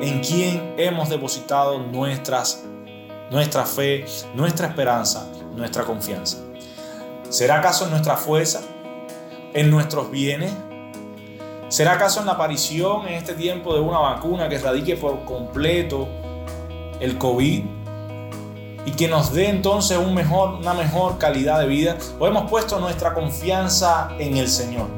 en quién hemos depositado nuestras, nuestra fe, nuestra esperanza, nuestra confianza. ¿Será acaso en nuestra fuerza? ¿En nuestros bienes? ¿Será acaso en la aparición en este tiempo de una vacuna que erradique por completo el COVID y que nos dé entonces un mejor, una mejor calidad de vida? ¿O hemos puesto nuestra confianza en el Señor?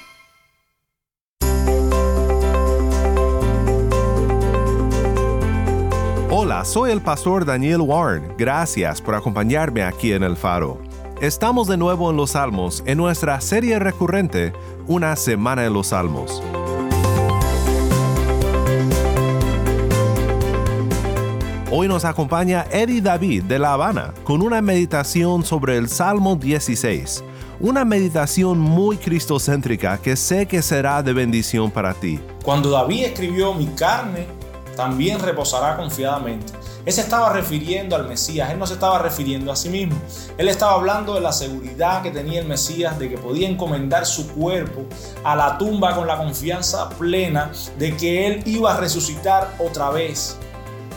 Soy el pastor Daniel Warren. Gracias por acompañarme aquí en El Faro. Estamos de nuevo en los Salmos en nuestra serie recurrente Una Semana en los Salmos. Hoy nos acompaña Eddie David de La Habana con una meditación sobre el Salmo 16, una meditación muy cristocéntrica que sé que será de bendición para ti. Cuando David escribió mi carne, también reposará confiadamente. Él se estaba refiriendo al Mesías, él no se estaba refiriendo a sí mismo. Él estaba hablando de la seguridad que tenía el Mesías de que podía encomendar su cuerpo a la tumba con la confianza plena de que él iba a resucitar otra vez.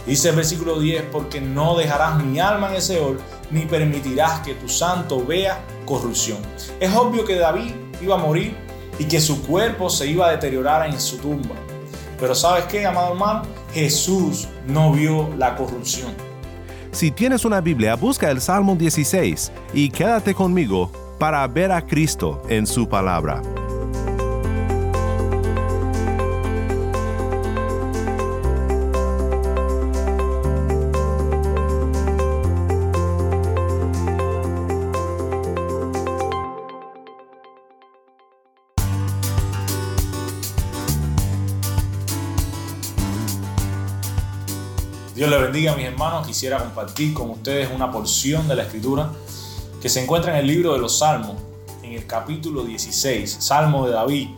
Dice el versículo 10, porque no dejarás mi alma en ese Seol, ni permitirás que tu santo vea corrupción. Es obvio que David iba a morir y que su cuerpo se iba a deteriorar en su tumba. Pero ¿sabes qué, amado hermano? Jesús no vio la corrupción. Si tienes una Biblia, busca el Salmo 16 y quédate conmigo para ver a Cristo en su palabra. Bendiga, mis hermanos. Quisiera compartir con ustedes una porción de la escritura que se encuentra en el libro de los Salmos, en el capítulo 16, Salmo de David.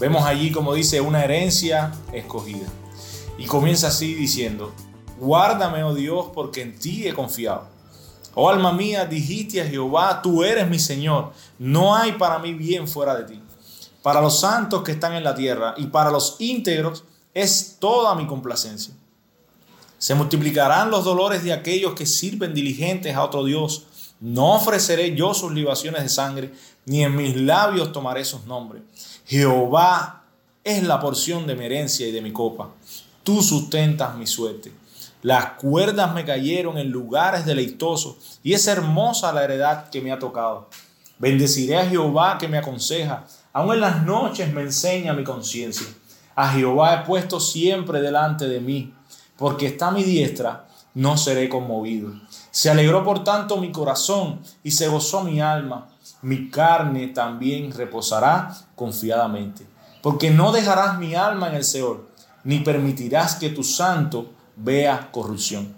Vemos allí, como dice, una herencia escogida. Y comienza así diciendo, guárdame, oh Dios, porque en ti he confiado. Oh alma mía, dijiste a Jehová, tú eres mi Señor, no hay para mí bien fuera de ti. Para los santos que están en la tierra y para los íntegros es toda mi complacencia. Se multiplicarán los dolores de aquellos que sirven diligentes a otro Dios. No ofreceré yo sus libaciones de sangre, ni en mis labios tomaré sus nombres. Jehová es la porción de mi herencia y de mi copa. Tú sustentas mi suerte. Las cuerdas me cayeron en lugares deleitosos, y es hermosa la heredad que me ha tocado. Bendeciré a Jehová que me aconseja, aun en las noches me enseña mi conciencia. A Jehová he puesto siempre delante de mí porque está mi diestra, no seré conmovido. Se alegró por tanto mi corazón y se gozó mi alma. Mi carne también reposará confiadamente, porque no dejarás mi alma en el Seol, ni permitirás que tu santo vea corrupción.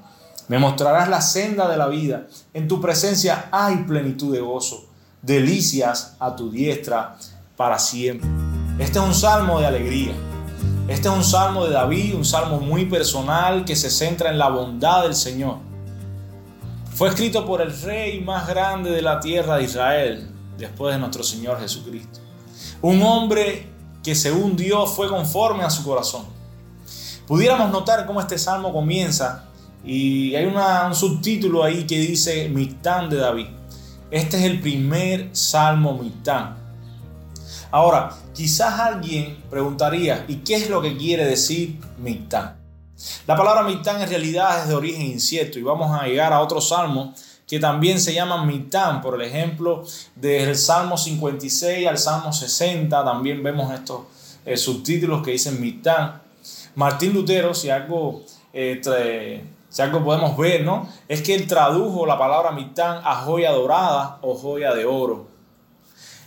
Me mostrarás la senda de la vida. En tu presencia hay plenitud de gozo, delicias a tu diestra para siempre. Este es un salmo de alegría este es un salmo de David, un salmo muy personal que se centra en la bondad del Señor. Fue escrito por el rey más grande de la tierra de Israel, después de nuestro Señor Jesucristo. Un hombre que según Dios fue conforme a su corazón. Pudiéramos notar cómo este salmo comienza y hay un subtítulo ahí que dice Mitán de David. Este es el primer salmo Mitán. Ahora, quizás alguien preguntaría, ¿y qué es lo que quiere decir Mictán? La palabra Mictán en realidad es de origen incierto y vamos a llegar a otro salmo que también se llama Mitán, por el ejemplo, del Salmo 56 al Salmo 60, también vemos estos eh, subtítulos que dicen Mitán. Martín Lutero, si algo eh, si algo podemos ver, ¿no? Es que él tradujo la palabra mitán a joya dorada o joya de oro.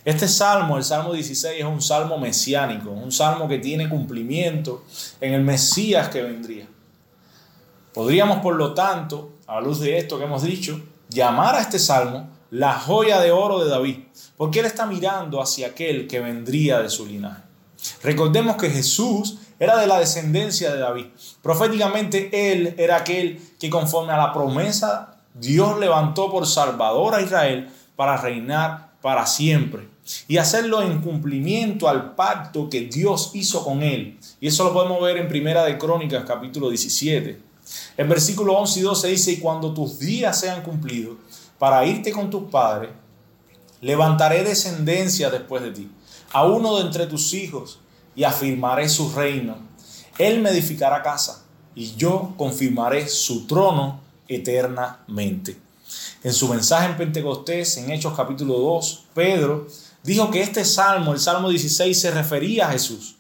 Este salmo, el Salmo 16, es un salmo mesiánico, un salmo que tiene cumplimiento en el Mesías que vendría. Podríamos, por lo tanto, a la luz de esto que hemos dicho, llamar a este salmo la joya de oro de David, porque él está mirando hacia aquel que vendría de su linaje. Recordemos que Jesús era de la descendencia de David. Proféticamente él era aquel que conforme a la promesa Dios levantó por Salvador a Israel para reinar para siempre y hacerlo en cumplimiento al pacto que Dios hizo con él. Y eso lo podemos ver en Primera de Crónicas capítulo 17. El versículo 11 y 12 dice, y cuando tus días sean cumplidos para irte con tus padres, levantaré descendencia después de ti, a uno de entre tus hijos, y afirmaré su reino. Él me edificará casa, y yo confirmaré su trono eternamente. En su mensaje en Pentecostés, en Hechos capítulo 2, Pedro dijo que este salmo, el Salmo 16, se refería a Jesús.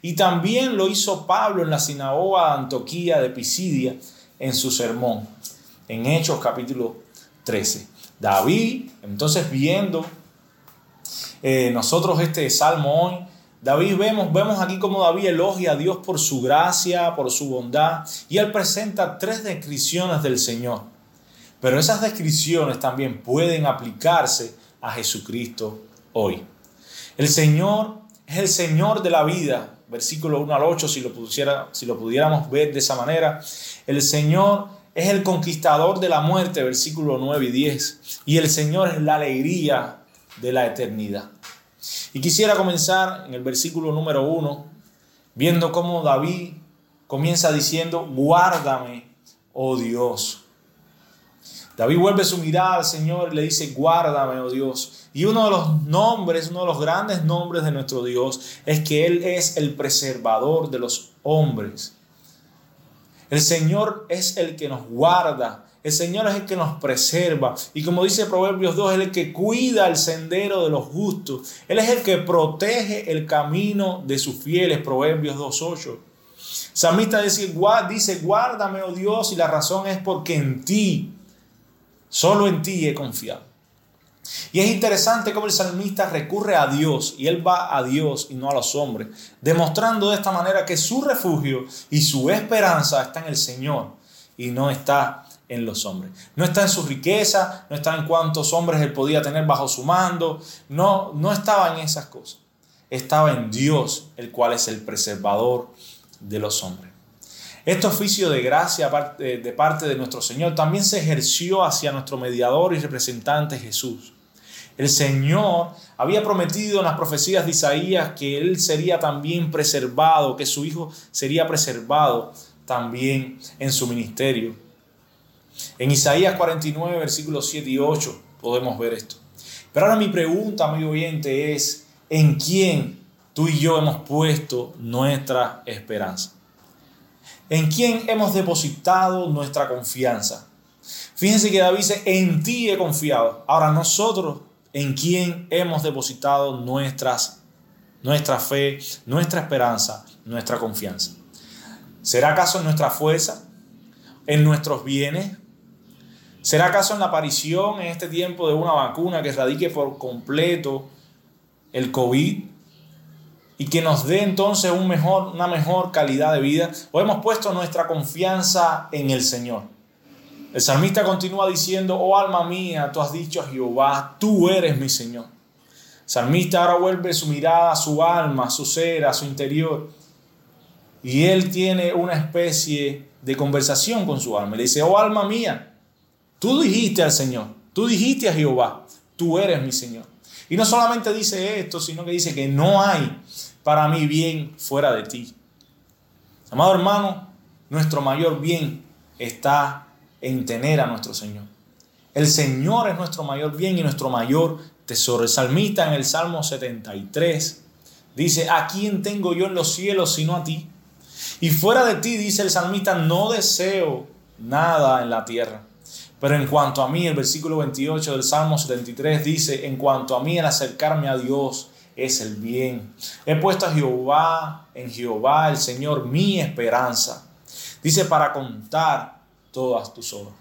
Y también lo hizo Pablo en la sinagoga de Antoquía de Pisidia en su sermón, en Hechos capítulo 13. David, entonces viendo eh, nosotros este salmo hoy, David vemos, vemos aquí como David elogia a Dios por su gracia, por su bondad, y él presenta tres descripciones del Señor. Pero esas descripciones también pueden aplicarse a Jesucristo hoy. El Señor es el Señor de la vida, versículo 1 al 8, si lo, pudiéramos ver de esa manera. El Señor es el conquistador de la muerte, versículo 9 y 10. Y el Señor es la alegría de la eternidad. Y quisiera comenzar en el versículo número 1, viendo cómo David comienza diciendo, guárdame, oh Dios. David vuelve su mirada al Señor y le dice, guárdame, oh Dios. Y uno de los nombres, uno de los grandes nombres de nuestro Dios es que Él es el preservador de los hombres. El Señor es el que nos guarda. El Señor es el que nos preserva. Y como dice Proverbios 2, Él es el que cuida el sendero de los justos. Él es el que protege el camino de sus fieles. Proverbios 2.8. Salmista dice, dice, guárdame, oh Dios, y la razón es porque en ti, solo en ti he confiado. Y es interesante cómo el salmista recurre a Dios y él va a Dios y no a los hombres, demostrando de esta manera que su refugio y su esperanza está en el Señor y no está en los hombres. No está en su riqueza, no está en cuántos hombres él podía tener bajo su mando, no, no estaba en esas cosas. Estaba en Dios, el cual es el preservador de los hombres. Este oficio de gracia de parte de nuestro Señor también se ejerció hacia nuestro mediador y representante Jesús. El Señor había prometido en las profecías de Isaías que Él sería también preservado, que su Hijo sería preservado también en su ministerio. En Isaías 49, versículos 7 y 8 podemos ver esto. Pero ahora mi pregunta, amigo oyente, es, ¿en quién tú y yo hemos puesto nuestra esperanza? ¿En quién hemos depositado nuestra confianza? Fíjense que David dice, en ti he confiado. Ahora nosotros, ¿en quién hemos depositado nuestras, nuestra fe, nuestra esperanza, nuestra confianza? ¿Será acaso en nuestra fuerza? ¿En nuestros bienes? ¿Será acaso en la aparición en este tiempo de una vacuna que erradique por completo el COVID y que nos dé entonces un mejor, una mejor calidad de vida? ¿O hemos puesto nuestra confianza en el Señor? El salmista continúa diciendo, oh alma mía, tú has dicho a Jehová, tú eres mi Señor. El salmista ahora vuelve su mirada a su alma, a su ser, a su interior. Y él tiene una especie de conversación con su alma. Le dice, oh alma mía, tú dijiste al Señor, tú dijiste a Jehová, tú eres mi Señor. Y no solamente dice esto, sino que dice que no hay para mí bien fuera de ti. Amado hermano, nuestro mayor bien está en tener a nuestro Señor. El Señor es nuestro mayor bien y nuestro mayor tesoro. El salmista en el Salmo 73 dice, ¿a quién tengo yo en los cielos sino a ti? Y fuera de ti, dice el salmista, no deseo nada en la tierra. Pero en cuanto a mí, el versículo 28 del Salmo 73 dice, en cuanto a mí el acercarme a Dios es el bien. He puesto a Jehová, en Jehová el Señor, mi esperanza. Dice, para contar todas tus obras.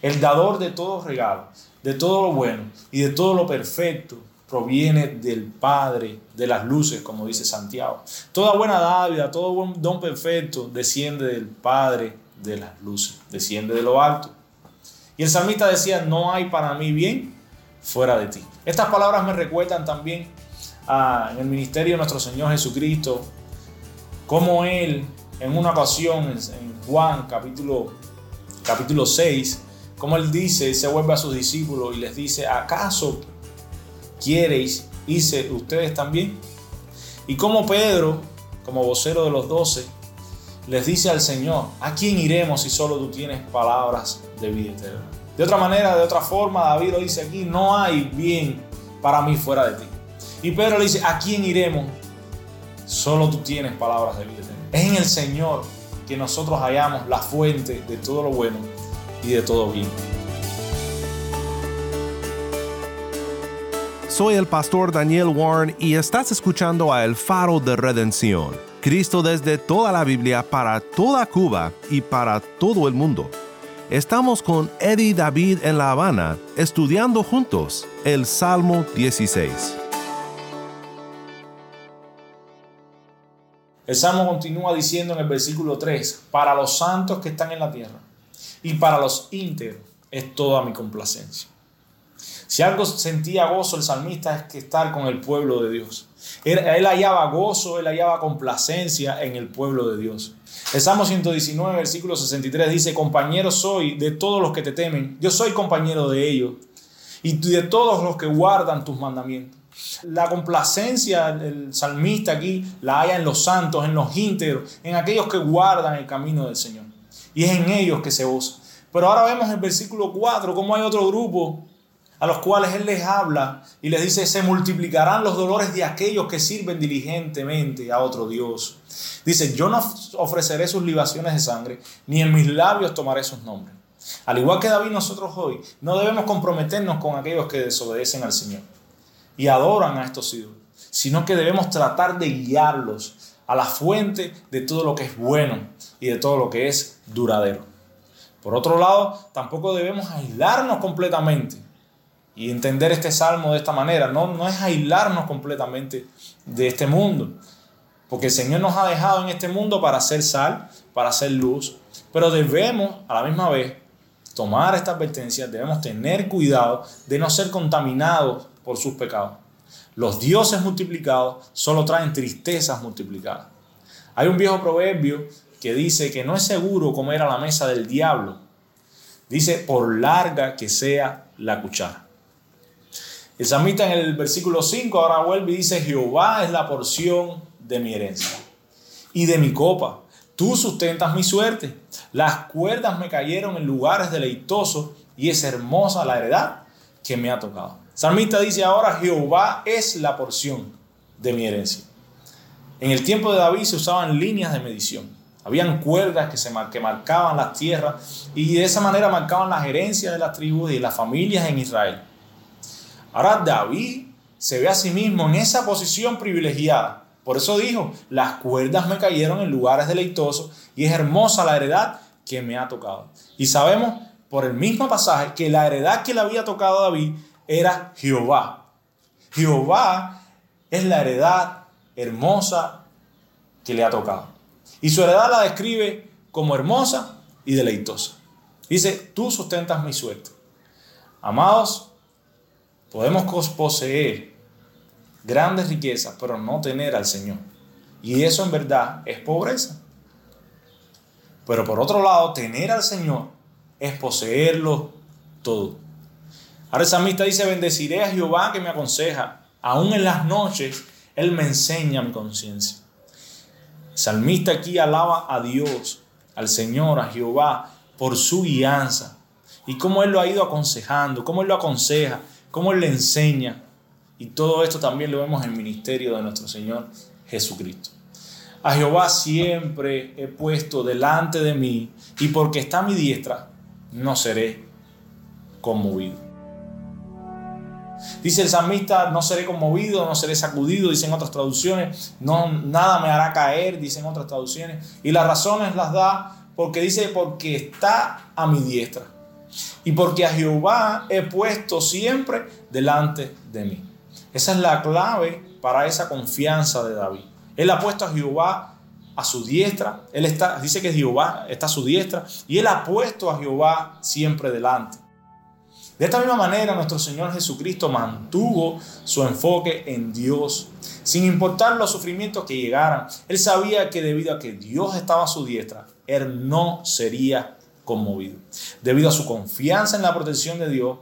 El dador de todo regalo, de todo lo bueno y de todo lo perfecto proviene del Padre de las luces, como dice Santiago. Toda buena dávida, todo buen don perfecto desciende del Padre de las luces, desciende de lo alto. Y el salmista decía, no hay para mí bien fuera de ti. Estas palabras me recuerdan también a, en el ministerio de nuestro Señor Jesucristo, como Él en una ocasión en Juan capítulo, capítulo 6, como Él dice, se vuelve a sus discípulos y les dice, ¿acaso quiereis irse ustedes también? Y como Pedro, como vocero de los doce, les dice al Señor, ¿a quién iremos si solo tú tienes palabras de vida eterna? De otra manera, de otra forma, David lo dice aquí, no hay bien para mí fuera de ti. Y Pedro le dice, ¿a quién iremos? Solo tú tienes palabras de vida. Es en el Señor que nosotros hallamos la fuente de todo lo bueno y de todo bien. Soy el pastor Daniel Warren y estás escuchando a El Faro de Redención. Cristo desde toda la Biblia para toda Cuba y para todo el mundo. Estamos con Eddie David en La Habana estudiando juntos el Salmo 16. El Salmo continúa diciendo en el versículo 3, para los santos que están en la tierra y para los íntegros es toda mi complacencia. Si algo sentía gozo el salmista es que estar con el pueblo de Dios. Él, hallaba gozo, él hallaba complacencia en el pueblo de Dios. El Salmo 119, versículo 63 dice, compañero soy de todos los que te temen, yo soy compañero de ellos y de todos los que guardan tus mandamientos. La complacencia del salmista aquí la haya en los santos, en los íntegros, en aquellos que guardan el camino del Señor. Y es en ellos que se goza. Pero ahora vemos en el versículo 4 cómo hay otro grupo a los cuales Él les habla y les dice, se multiplicarán los dolores de aquellos que sirven diligentemente a otro Dios. Dice, yo no ofreceré sus libaciones de sangre, ni en mis labios tomaré sus nombres. Al igual que David, nosotros hoy no debemos comprometernos con aquellos que desobedecen al Señor y adoran a estos ídolos, sino que debemos tratar de guiarlos a la fuente de todo lo que es bueno y de todo lo que es duradero. Por otro lado, tampoco debemos aislarnos completamente y entender este salmo de esta manera. No, no es aislarnos completamente de este mundo, porque el Señor nos ha dejado en este mundo para hacer sal, para hacer luz, pero debemos a la misma vez tomar esta advertencia, debemos tener cuidado de no ser contaminados por sus pecados. Los dioses multiplicados solo traen tristezas multiplicadas. Hay un viejo proverbio que dice que no es seguro comer a la mesa del diablo. Dice, por larga que sea la cuchara. El samita en el versículo 5 ahora vuelve y dice, Jehová es la porción de mi herencia y de mi copa. Tú sustentas mi suerte. Las cuerdas me cayeron en lugares deleitosos y es hermosa la heredad que me ha tocado. Salmista dice ahora, Jehová es la porción de mi herencia. En el tiempo de David se usaban líneas de medición. Habían cuerdas que, se que marcaban las tierras y de esa manera marcaban las herencias de las tribus y de las familias en Israel. Ahora David se ve a sí mismo en esa posición privilegiada. Por eso dijo, las cuerdas me cayeron en lugares deleitosos y es hermosa la heredad que me ha tocado. Y sabemos por el mismo pasaje que la heredad que le había tocado a David era Jehová. Jehová es la heredad hermosa que le ha tocado. Y su heredad la describe como hermosa y deleitosa. Dice, tú sustentas mi suerte. Amados, podemos poseer grandes riquezas, pero no tener al Señor. Y eso en verdad es pobreza. Pero por otro lado, tener al Señor es poseerlo todo. Ahora el salmista dice, bendeciré a Jehová que me aconseja. Aún en las noches, Él me enseña mi conciencia. El salmista aquí alaba a Dios, al Señor, a Jehová, por su guianza. Y cómo Él lo ha ido aconsejando, cómo Él lo aconseja, cómo Él le enseña. Y todo esto también lo vemos en el ministerio de nuestro Señor Jesucristo. A Jehová siempre he puesto delante de mí, y porque está a mi diestra, no seré conmovido. Dice el salmista, no seré conmovido, no seré sacudido, dicen otras traducciones, no, nada me hará caer, dicen otras traducciones. Y las razones las da porque dice, porque está a mi diestra. Y porque a Jehová he puesto siempre delante de mí. Esa es la clave para esa confianza de David. Él ha puesto a Jehová a su diestra. Él está, dice que Jehová está a su diestra. Y él ha puesto a Jehová siempre delante. De esta misma manera, nuestro Señor Jesucristo mantuvo su enfoque en Dios. Sin importar los sufrimientos que llegaran, Él sabía que debido a que Dios estaba a su diestra, Él no sería conmovido. Debido a su confianza en la protección de Dios,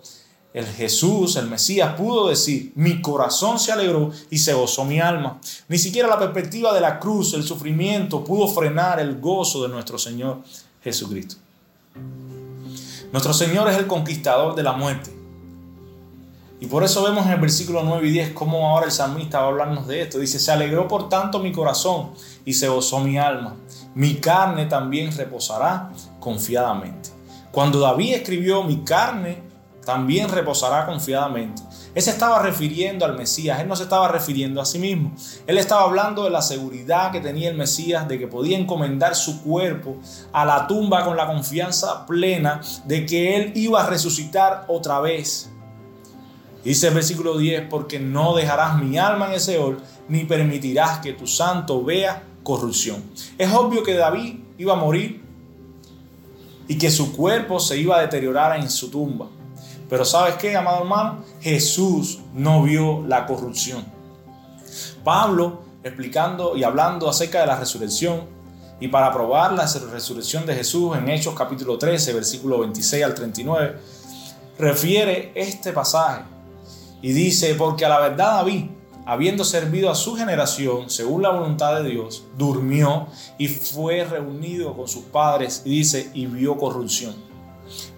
el Jesús, el Mesías, pudo decir, mi corazón se alegró y se gozó mi alma. Ni siquiera la perspectiva de la cruz, el sufrimiento, pudo frenar el gozo de nuestro Señor Jesucristo. Nuestro Señor es el conquistador de la muerte. Y por eso vemos en el versículo 9 y 10 cómo ahora el salmista va a hablarnos de esto. Dice, se alegró por tanto mi corazón y se gozó mi alma. Mi carne también reposará confiadamente. Cuando David escribió, mi carne también reposará confiadamente. Él se estaba refiriendo al Mesías, él no se estaba refiriendo a sí mismo. Él estaba hablando de la seguridad que tenía el Mesías de que podía encomendar su cuerpo a la tumba con la confianza plena de que él iba a resucitar otra vez. Dice el versículo 10, porque no dejarás mi alma en ese Seol, ni permitirás que tu santo vea corrupción. Es obvio que David iba a morir y que su cuerpo se iba a deteriorar en su tumba. Pero ¿sabes qué, amado hermano? Jesús no vio la corrupción. Pablo, explicando y hablando acerca de la resurrección, y para probar la resurrección de Jesús en Hechos capítulo 13, versículo 26 al 39, refiere este pasaje y dice, porque a la verdad David, habiendo servido a su generación según la voluntad de Dios, durmió y fue reunido con sus padres y dice, y vio corrupción.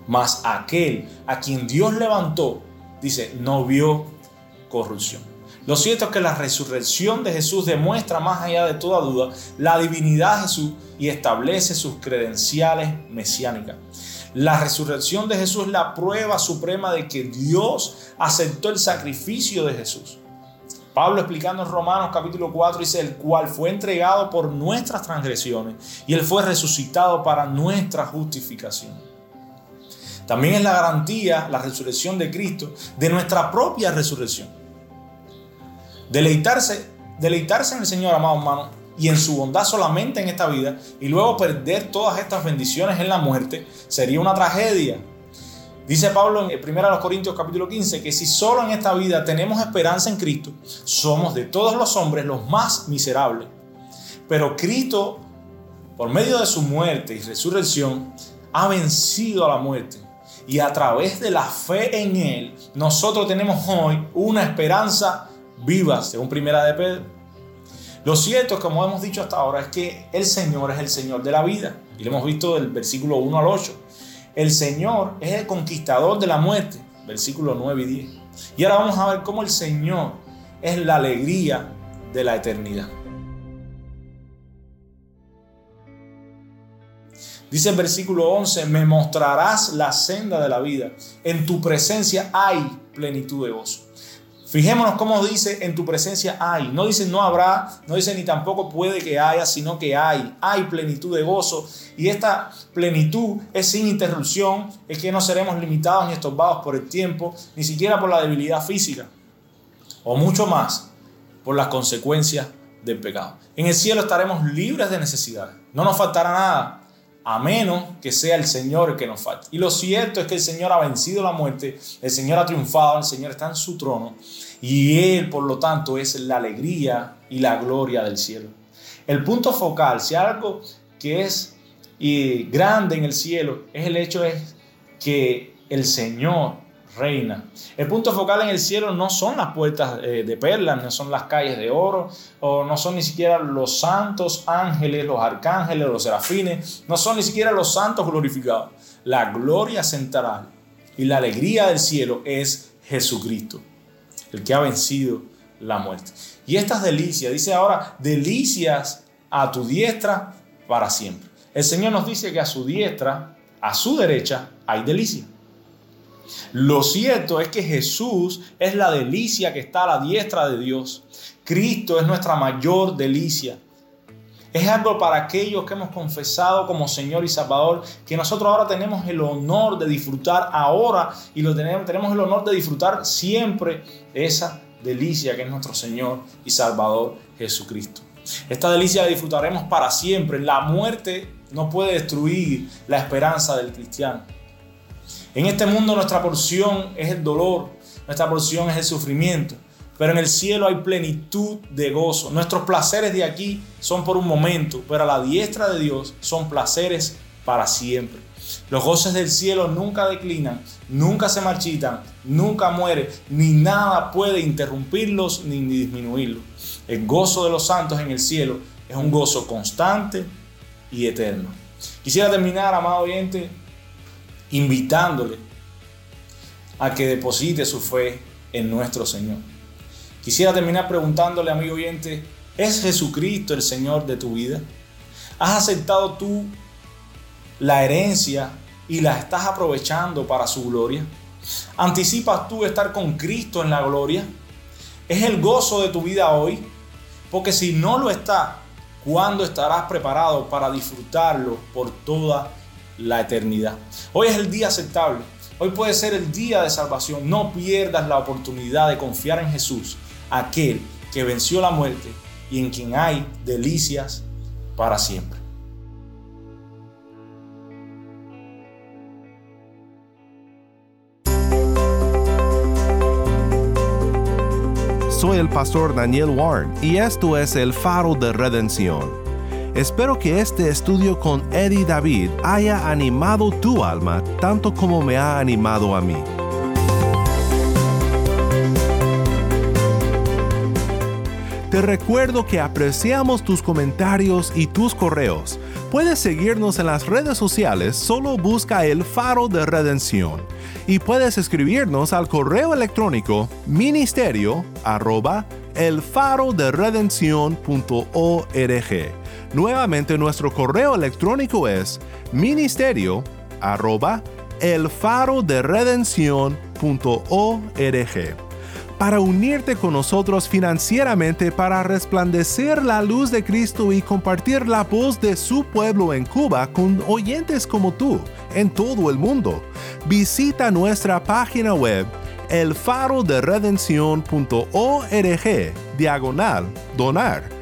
Mas aquel a quien Dios levantó, dice, no vio corrupción. Lo cierto es que la resurrección de Jesús demuestra más allá de toda duda la divinidad de Jesús y establece sus credenciales mesiánicas. La resurrección de Jesús es la prueba suprema de que Dios aceptó el sacrificio de Jesús. Pablo explicando en Romanos capítulo 4 dice, el cual fue entregado por nuestras transgresiones y él fue resucitado para nuestra justificación. También es la garantía, la resurrección de Cristo, de nuestra propia resurrección. Deleitarse, deleitarse en el Señor, amado hermano, y en su bondad solamente en esta vida, y luego perder todas estas bendiciones en la muerte, sería una tragedia. Dice Pablo en 1 Corintios capítulo 15 que si solo en esta vida tenemos esperanza en Cristo, somos de todos los hombres los más miserables. Pero Cristo, por medio de su muerte y resurrección, ha vencido a la muerte y a través de la fe en Él, nosotros tenemos hoy una esperanza viva, según Primera de Pedro. Lo cierto, como hemos dicho hasta ahora, es que el Señor es el Señor de la vida. Y lo hemos visto del versículo 1 al 8. El Señor es el conquistador de la muerte, versículo 9 y 10. Y ahora vamos a ver cómo el Señor es la alegría de la eternidad. Dice el versículo 11, me mostrarás la senda de la vida. En tu presencia hay plenitud de gozo. Fijémonos cómo dice, en tu presencia hay. No dice no habrá, no dice ni tampoco puede que haya, sino que hay. Hay plenitud de gozo. Y esta plenitud es sin interrupción, es que no seremos limitados ni estorbados por el tiempo, ni siquiera por la debilidad física. O mucho más por las consecuencias del pecado. En el cielo estaremos libres de necesidad. No nos faltará nada a menos que sea el Señor el que nos falte. Y lo cierto es que el Señor ha vencido la muerte, el Señor ha triunfado, el Señor está en su trono y Él, por lo tanto, es la alegría y la gloria del cielo. El punto focal, si algo que es y grande en el cielo, es el hecho es que el Señor reina. El punto focal en el cielo no son las puertas eh, de perlas, no son las calles de oro, o no son ni siquiera los santos ángeles, los arcángeles, los serafines, no son ni siquiera los santos glorificados. La gloria central y la alegría del cielo es Jesucristo, el que ha vencido la muerte. Y estas delicias, dice ahora, delicias a tu diestra para siempre. El Señor nos dice que a su diestra, a su derecha, hay delicias. Lo cierto es que Jesús es la delicia que está a la diestra de Dios. Cristo es nuestra mayor delicia. Es algo para aquellos que hemos confesado como Señor y Salvador, que nosotros ahora tenemos el honor de disfrutar ahora y lo tenemos, tenemos el honor de disfrutar siempre esa delicia que es nuestro Señor y Salvador Jesucristo. Esta delicia la disfrutaremos para siempre. La muerte no puede destruir la esperanza del cristiano. En este mundo nuestra porción es el dolor, nuestra porción es el sufrimiento, pero en el cielo hay plenitud de gozo. Nuestros placeres de aquí son por un momento, pero a la diestra de Dios son placeres para siempre. Los goces del cielo nunca declinan, nunca se marchitan, nunca mueren, ni nada puede interrumpirlos ni disminuirlos. El gozo de los santos en el cielo es un gozo constante y eterno. Quisiera terminar, amado oyente, invitándole a que deposite su fe en nuestro Señor. Quisiera terminar preguntándole, amigo oyente, ¿es Jesucristo el Señor de tu vida? ¿Has aceptado tú la herencia y la estás aprovechando para su gloria? ¿Anticipas tú estar con Cristo en la gloria? ¿Es el gozo de tu vida hoy? Porque si no lo está, ¿cuándo estarás preparado para disfrutarlo por toda la eternidad? Hoy es el día aceptable. Hoy puede ser el día de salvación. No pierdas la oportunidad de confiar en Jesús, aquel que venció la muerte y en quien hay delicias para siempre. Soy el pastor Daniel Warren y esto es el faro de redención. Espero que este estudio con Eddie David haya animado tu alma tanto como me ha animado a mí. Te recuerdo que apreciamos tus comentarios y tus correos. Puedes seguirnos en las redes sociales, solo busca el faro de redención. Y puedes escribirnos al correo electrónico ministerio arroba elfaroderedención.org. Nuevamente nuestro correo electrónico es ministerio arroba elfaroderedención.org para unirte con nosotros financieramente para resplandecer la luz de Cristo y compartir la voz de su pueblo en Cuba con oyentes como tú en todo el mundo. Visita nuestra página web elfaroderedención.org diagonal donar